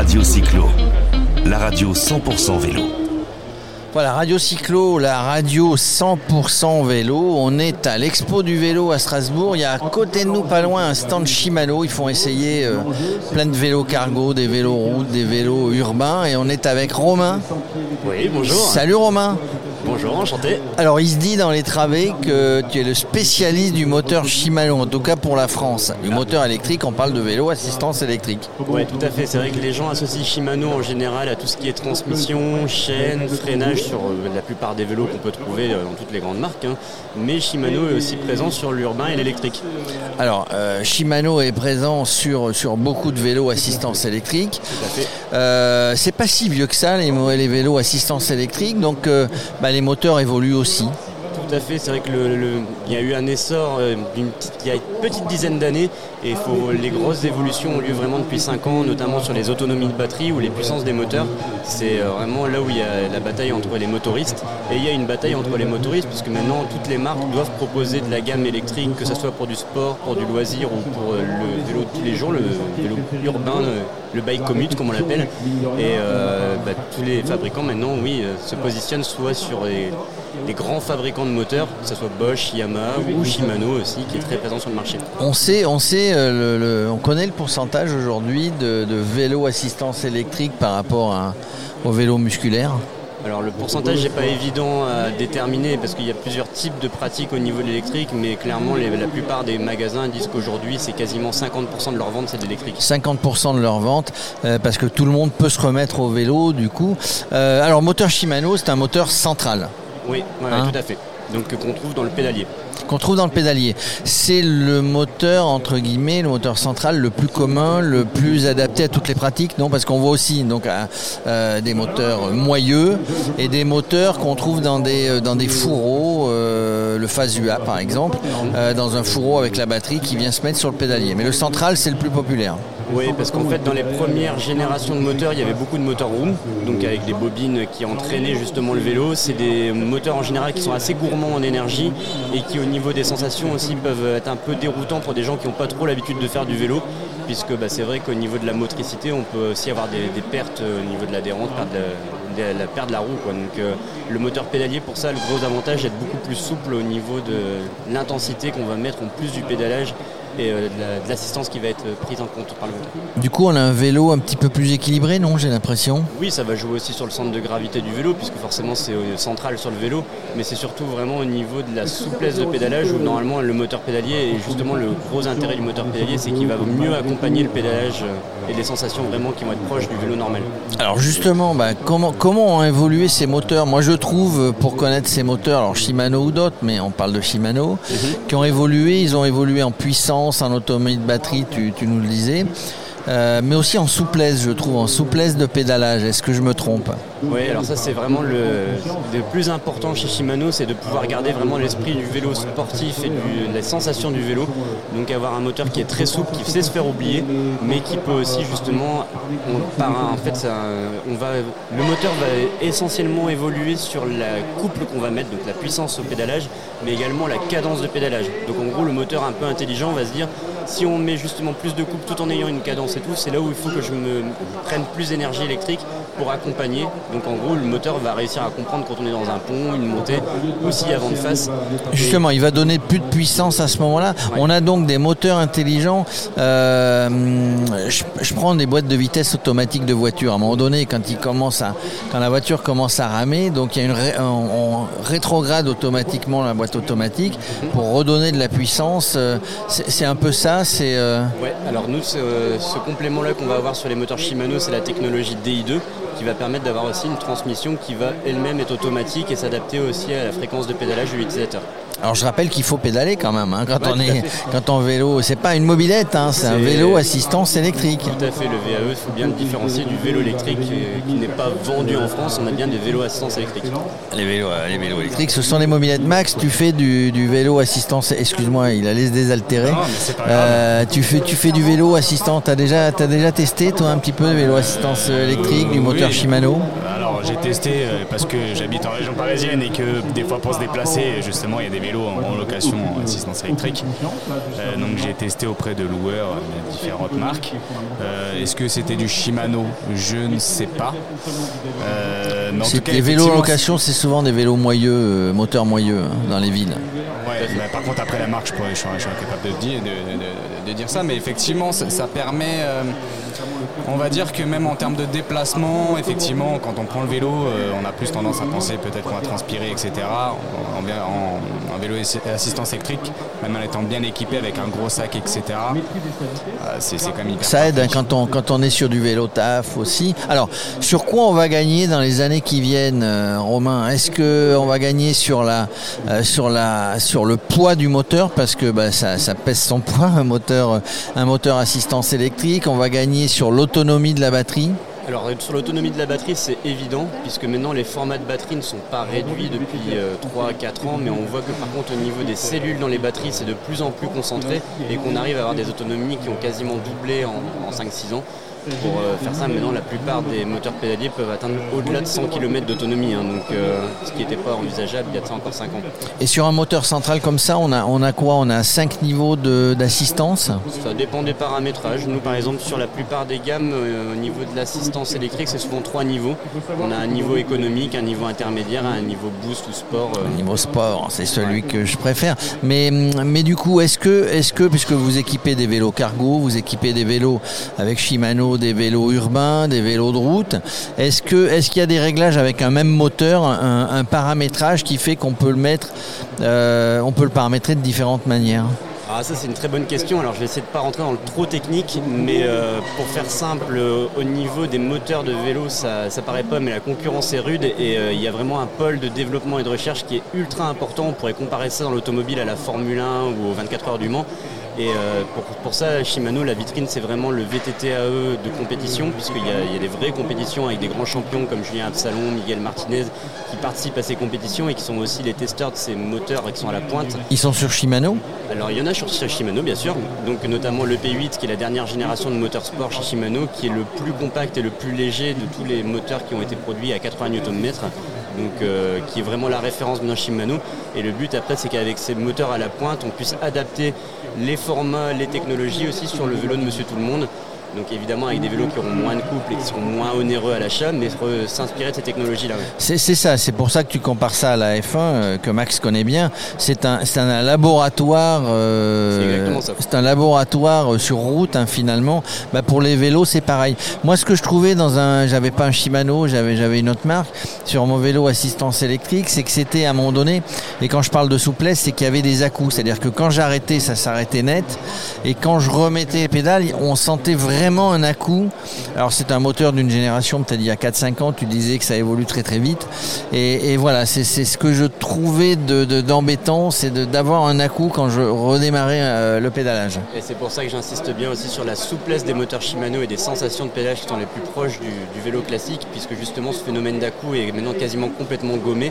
Radio Cyclo, la radio 100% vélo. Voilà, Radio Cyclo, la radio 100% vélo. On est à l'expo du vélo à Strasbourg. Il y a à côté de nous, pas loin, un stand Shimano. Ils font essayer euh, plein de vélos cargo, des vélos routes, des vélos urbains. Et on est avec Romain. Oui, bonjour. Salut Romain. Bonjour, enchanté. Alors, il se dit dans les travées que tu es le spécialiste du moteur Shimano, en tout cas pour la France. Du moteur électrique, on parle de vélo assistance électrique. Oui, tout à fait. C'est vrai que les gens associent Shimano en général à tout ce qui est transmission, chaîne, freinage sur euh, la plupart des vélos qu'on peut trouver euh, dans toutes les grandes marques. hein. Mais Shimano est aussi présent sur l'urbain et l'électrique. Alors, euh, Shimano est présent sur, sur beaucoup de vélos assistance électrique. Tout à fait. Euh, c'est pas si vieux que ça, les, vélos assistance électrique, donc euh, bah, les moteurs évoluent aussi. Tout à fait, c'est vrai que le, le- il y a eu un essor euh, d'une petite- une petite dizaine d'années et les grosses évolutions ont lieu vraiment depuis 5 ans, notamment sur les autonomies de batterie ou les puissances des moteurs. C'est euh, vraiment là où il y a la bataille entre les motoristes et il y a une bataille entre les motoristes puisque maintenant toutes les marques doivent proposer de la gamme électrique, que ce soit pour du sport, pour du loisir ou pour euh, le vélo de tous les jours, le vélo urbain, le bike commute comme on l'appelle. Et euh, bah, tous les fabricants maintenant, oui, se positionnent soit sur les, les grands fabricants de moteurs, que ce soit Bosch, Yamaha ou Shimano aussi, qui est très présent sur le marché. On sait, on sait, euh, le- le- on connaît le pourcentage aujourd'hui de, de vélos assistance électrique par rapport à, au vélo musculaire. Alors le pourcentage n'est pas évident à déterminer parce qu'il y a plusieurs types de pratiques au niveau de l'électrique, mais clairement les- la plupart des magasins disent qu'aujourd'hui c'est quasiment 50% de leur vente c'est de l'électrique. 50% de leur vente, euh, parce que tout le monde peut se remettre au vélo du coup. Euh, alors moteur Shimano, c'est un moteur central Oui, ouais, Hein tout à fait. Donc qu'on trouve dans le pédalier. qu'on trouve dans le pédalier. C'est le moteur, entre guillemets, le moteur central le plus commun, le plus adapté à toutes les pratiques, non Parce qu'on voit aussi donc, euh, euh, des moteurs moyeux et des moteurs qu'on trouve dans des, euh, fourreaux, le phase UA par exemple, euh, dans un fourreau avec la batterie qui vient se mettre sur le pédalier. Mais le central, c'est le plus populaire. Oui, parce qu'en fait, dans les premières générations de moteurs, il y avait beaucoup de moteurs room, donc avec des bobines qui entraînaient justement le vélo. C'est des moteurs en général qui sont assez gourmands en énergie et qui, au niveau des sensations aussi, peuvent être un peu déroutants pour des gens qui n'ont pas trop l'habitude de faire du vélo, puisque bah, c'est vrai qu'au niveau de la motricité, on peut aussi avoir des, pertes au niveau de l'adhérence, de la, perte de la roue. quoi. Donc, euh, le moteur pédalier, pour ça, le gros avantage, est d'être beaucoup plus souple au niveau de l'intensité qu'on va mettre en plus du pédalage et euh, de la- l'assistance qui va être prise en compte par le moteur. Du coup, on a un vélo un petit peu plus équilibré, non J'ai l'impression? Oui, ça va jouer aussi sur le centre de gravité du vélo, puisque forcément c'est euh, central sur le vélo, mais c'est surtout vraiment au niveau de la souplesse de pédalage, où normalement le moteur pédalier, et justement le gros intérêt du moteur pédalier, c'est qu'il va mieux accompagner le pédalage euh, et des sensations vraiment qui vont être proches du vélo normal. Alors justement, bah, comment, comment ont évolué ces moteurs? Moi je trouve, euh, pour connaître ces moteurs, alors Shimano ou d'autres, mais on parle de Shimano, qui ont évolué, ils ont évolué en puissance, en autonomie de batterie, tu, tu nous le disais, euh, mais aussi en souplesse, je trouve, en souplesse de pédalage. Est-ce que je me trompe? Oui, alors ça c'est vraiment le, plus important chez Shimano, c'est de pouvoir garder vraiment l'esprit du vélo sportif et du- les sensations du vélo. Donc avoir un moteur qui est très souple, qui sait se faire oublier, mais qui peut aussi justement, en fait, on va, le moteur va essentiellement évoluer sur la couple qu'on va mettre, donc la puissance au pédalage, mais également la cadence de pédalage. Donc en gros, le moteur un peu intelligent va se dire, si on met justement plus de couple tout en ayant une cadence et tout, c'est là où il faut que je me prenne plus d'énergie électrique pour accompagner. Donc en gros, le moteur va réussir à comprendre quand on est dans un pont, une montée, aussi avant de face. Justement, il va donner plus de puissance à ce moment-là. On a donc des moteurs intelligents. Euh, je, je prends des boîtes de vitesse automatiques de voiture. À un moment donné, quand il commence à, quand la voiture commence à ramer, donc il y a une ré- on, on rétrograde automatiquement la boîte automatique pour redonner de la puissance. Euh, c'est un peu ça. Euh, Ouais, alors nous, ce complément-là qu'on va avoir sur les moteurs Shimano, c'est la technologie DI2 qui va permettre d'avoir aussi une transmission qui va elle-même être automatique et s'adapter aussi à la fréquence de pédalage de l'utilisateur. alors je rappelle qu'il faut pédaler quand même hein, quand Ouais, on est quand on vélo. C'est pas une mobilette, hein, c'est un vélo assistance électrique. Tout à fait, le VAE, il faut bien le différencier du vélo électrique euh, qui n'est pas vendu en France, on a bien des vélos assistance électrique. Les vélos, euh, les vélos électriques, ce sont les mobilettes Max. Tu fais du, du vélo assistance. Excuse-moi, il allait se désaltérer. Non, mais c'est pas grave. Euh, tu, fais, tu fais du vélo assistant, tu as déjà, as déjà testé toi un petit peu de vélo assistance électrique, du moteur Shimano Alors j'ai testé euh, parce que j'habite en région parisienne et que des fois pour se déplacer, justement il y a des vélos en, location en assistance électrique. Euh, donc j'ai testé auprès de loueurs différentes marques. Est-ce que c'était du Shimano? Je ne sais pas. les vélos en location, c'est souvent des vélos moyeux, moteurs moyeux hein, dans les villes. par contre après la marque, je, pourrais, je, suis, incapable de dire, de, dire ça, mais effectivement ça, permet on va dire que même en termes de déplacement, effectivement, quand on prend le vélo, euh, on a plus tendance à penser peut-être qu'on va transpirer, etc. En, vélo assistance électrique, même en étant bien équipé avec un gros sac, etc. Euh, Ça aide hein, quand, on, quand on est sur du vélo taf aussi. Alors, sur quoi on va gagner dans les années qui viennent, euh, Romain? Est-ce qu'on va gagner sur, la, sur, la, sur le poids du moteur? Parce que bah, ça, ça, pèse son poids, un moteur, un moteur assistance électrique. On va gagner sur l'auto l'autonomie de la batterie alors sur l'autonomie de la batterie c'est évident puisque maintenant les formats de batterie ne sont pas réduits depuis 3-4 euh, ans mais on voit que par contre au niveau des cellules dans les batteries c'est de plus en plus concentré et qu'on arrive à avoir des autonomies qui ont quasiment doublé en, en 5-6 ans. Pour euh, faire ça, maintenant, la plupart des moteurs pédaliers peuvent atteindre au-delà de 100 km d'autonomie, hein, donc euh, ce qui n'était pas envisageable il y a ça encore 5 ans. Et sur un moteur central comme ça, on a, on a quoi? On a 5 niveaux d'assistance? Ça dépend des paramétrages. Nous, par exemple, sur la plupart des gammes, euh, au niveau de l'assistance électrique, c'est souvent 3 niveaux. On a un niveau économique, un niveau intermédiaire, un niveau boost ou sport. Un niveau sport, c'est celui que je préfère. Mais, mais du coup, est-ce que, est que, puisque vous équipez des vélos cargo, vous équipez des vélos avec Shimano, des vélos urbains, des vélos de route. Est-ce que est-ce qu'il y a des réglages avec un même moteur, un, paramétrage qui fait qu'on peut le mettre, euh, on peut le paramétrer de différentes manières? Ah, ça c'est une très bonne question. Alors je vais essayer de ne pas rentrer dans le trop technique, mais euh, pour faire simple, euh, au niveau des moteurs de vélo, ça, ça paraît pas, mais la concurrence est rude et il y a vraiment un pôle de développement et de recherche qui est ultra important. On pourrait comparer ça dans l'automobile à la Formule 1 ou aux 24 heures du Mans. Et euh, pour, ça, Shimano, la vitrine, c'est vraiment le VTTAE de compétition, puisqu'il y, a des vraies compétitions avec des grands champions comme Julien Absalon, Miguel Martinez, qui participent à ces compétitions et qui sont aussi les testeurs de ces moteurs et qui sont à la pointe. Ils sont sur Shimano? Alors, il y en a sur Shimano, bien sûr. Donc, notamment le P8, qui est la dernière génération de moteur sport chez Shimano, qui est le plus compact et le plus léger de tous les moteurs qui ont été produits à 80 Nm donc euh, qui est vraiment la référence de Shimano. Et le but après, c'est qu'avec ces moteurs à la pointe, on puisse adapter les formats, les technologies aussi sur le vélo de Monsieur Tout le Monde. Donc évidemment avec des vélos qui auront moins de couple et qui seront moins onéreux à l'achat, mais s'inspirer de ces technologies-là. C'est ça, c'est pour ça que tu compares ça à la F1, euh, que Max connaît bien. C'est un, un laboratoire. Euh, c'est un laboratoire euh, sur route hein, finalement. Bah, pour les vélos, c'est pareil. Moi, ce que je trouvais dans un, j'avais pas un Shimano, j'avais j'avais une autre marque sur mon vélo assistance électrique, c'est que c'était à un moment donné. Et quand je parle de souplesse, c'est qu'il y avait des à-coups, c'est-à-dire que quand j'arrêtais, ça s'arrêtait net, et quand je remettais les pédales, on sentait vraiment vraiment un à-coup. Alors c'est un moteur d'une génération, peut-être il y a 4-5 ans, tu disais que ça évolue très très vite. Et, voilà, c'est ce que je trouvais d'embêtant, de, c'est d'avoir un à-coup quand je redémarrais euh, le pédalage. Et c'est pour ça que j'insiste bien aussi sur la souplesse des moteurs Shimano et des sensations de pédalage qui sont les plus proches du, vélo classique, puisque justement ce phénomène d'à-coup est maintenant quasiment complètement gommé.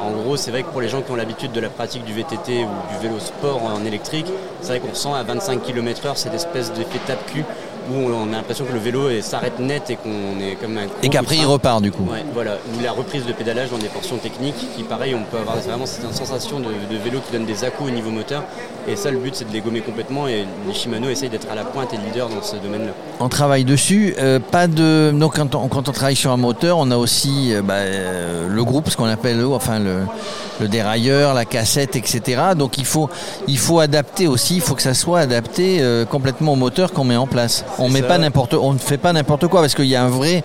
En gros, c'est vrai que pour les gens qui ont l'habitude de la pratique du VTT ou du vélo sport en électrique, c'est vrai qu'on sent à 25 km/h cette espèce d'effet tape-cul où on a l'impression que le vélo s'arrête net et qu'on est comme un Et qu'après il repart du coup. voilà, ou la reprise de pédalage dans des portions techniques qui pareil on peut avoir vraiment cette sensation de, vélo qui donne des à au niveau moteur et ça le but c'est de les gommer complètement et les Shimano essayent d'être à la pointe et leader dans ce domaine là. On travaille dessus, euh, pas de donc quand on, quand on, travaille sur un moteur on a aussi euh, bah, euh, le groupe ce qu'on appelle enfin le, le, dérailleur, la cassette etc. Donc il faut, il faut adapter aussi, il faut que ça soit adapté complètement au moteur qu'on met en place on met pas n'importe, on ne fait pas n'importe quoi parce qu'il y a un vrai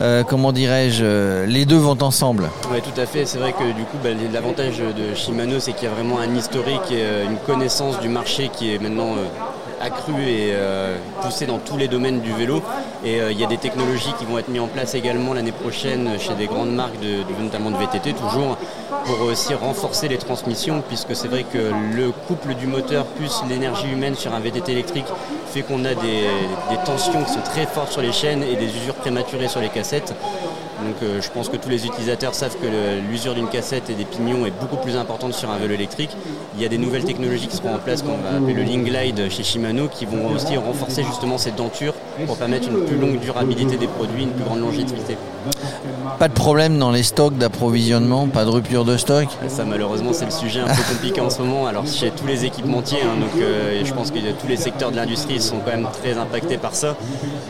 euh, comment dirais-je, euh, les deux vont ensemble. Oui, tout à fait. C'est vrai que du coup, bah, l'avantage de Shimano, c'est qu'il y a vraiment un historique et euh, une connaissance du marché qui est maintenant accrue et poussée dans tous les domaines du vélo. Et il y a des technologies qui vont être mises en place également l'année prochaine chez des grandes marques, de, notamment de VTT toujours, pour aussi renforcer les transmissions, puisque c'est vrai que le couple du moteur plus l'énergie humaine sur un VTT électrique fait qu'on a des tensions qui sont très fortes sur les chaînes et des usures prématurées sur les cassettes. Donc euh, je pense que tous les utilisateurs savent que l'usure d'une cassette et des pignons est beaucoup plus importante sur un vélo électrique. Il y a des nouvelles technologies qui seront en place qu'on va appeler le Link Glide chez Shimano qui vont aussi renforcer justement cette denture pour permettre une plus longue durabilité des produits, une plus grande longévité. Pas de problème dans les stocks d'approvisionnement, pas de rupture de stock? Ça malheureusement c'est le sujet un peu compliqué en ce moment. Alors chez tous les équipementiers, hein, donc, euh, je pense que tous les secteurs de l'industrie sont quand même très impactés par ça.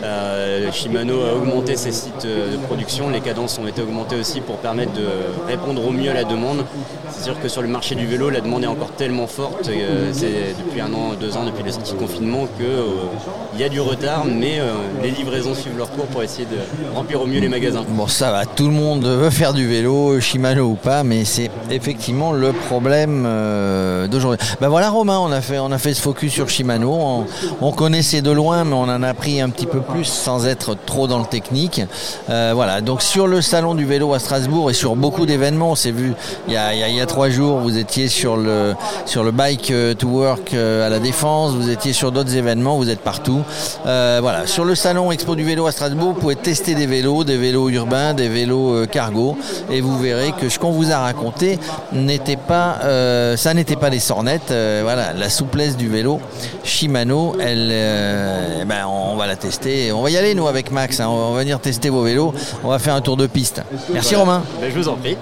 Euh, Shimano a augmenté ses sites de production, les cadences ont été augmentées aussi pour permettre de répondre au mieux à la demande. C'est sûr que sur le marché du vélo, la demande est encore tellement forte, euh, c'est depuis un an, deux ans, depuis le sortie confinement, qu'il y a du retard, mais les livraisons suivent leur cours pour essayer de remplir au mieux les magasins. Bon ça va, tout le monde veut faire du vélo, Shimano ou pas, mais c'est effectivement le problème euh, d'aujourd'hui. Ben voilà Romain, on a fait, on a fait ce focus sur Shimano. On, connaissait de loin, mais on en a pris un petit peu plus sans être trop dans le technique. Euh, voilà, donc sur le salon du vélo à Strasbourg et sur beaucoup d'événements, on s'est vu il y, a, trois jours, vous étiez sur le, sur le Bike to Work euh, à la Défense, vous étiez sur d'autres événements, vous êtes partout. voilà, sur le salon Expo du vélo à Strasbourg, vous pouvez tester des vélos, des vélos urbains, des vélos cargo, et vous verrez que ce qu'on vous a raconté n'était pas, euh, ça n'était pas des sornettes. Euh, voilà, la souplesse du vélo Shimano, elle, euh, ben, on va la tester. On va y aller nous avec Max. Hein. on va venir tester vos vélos. On va faire un tour de piste. Merci Romain. Ben, je vous en prie.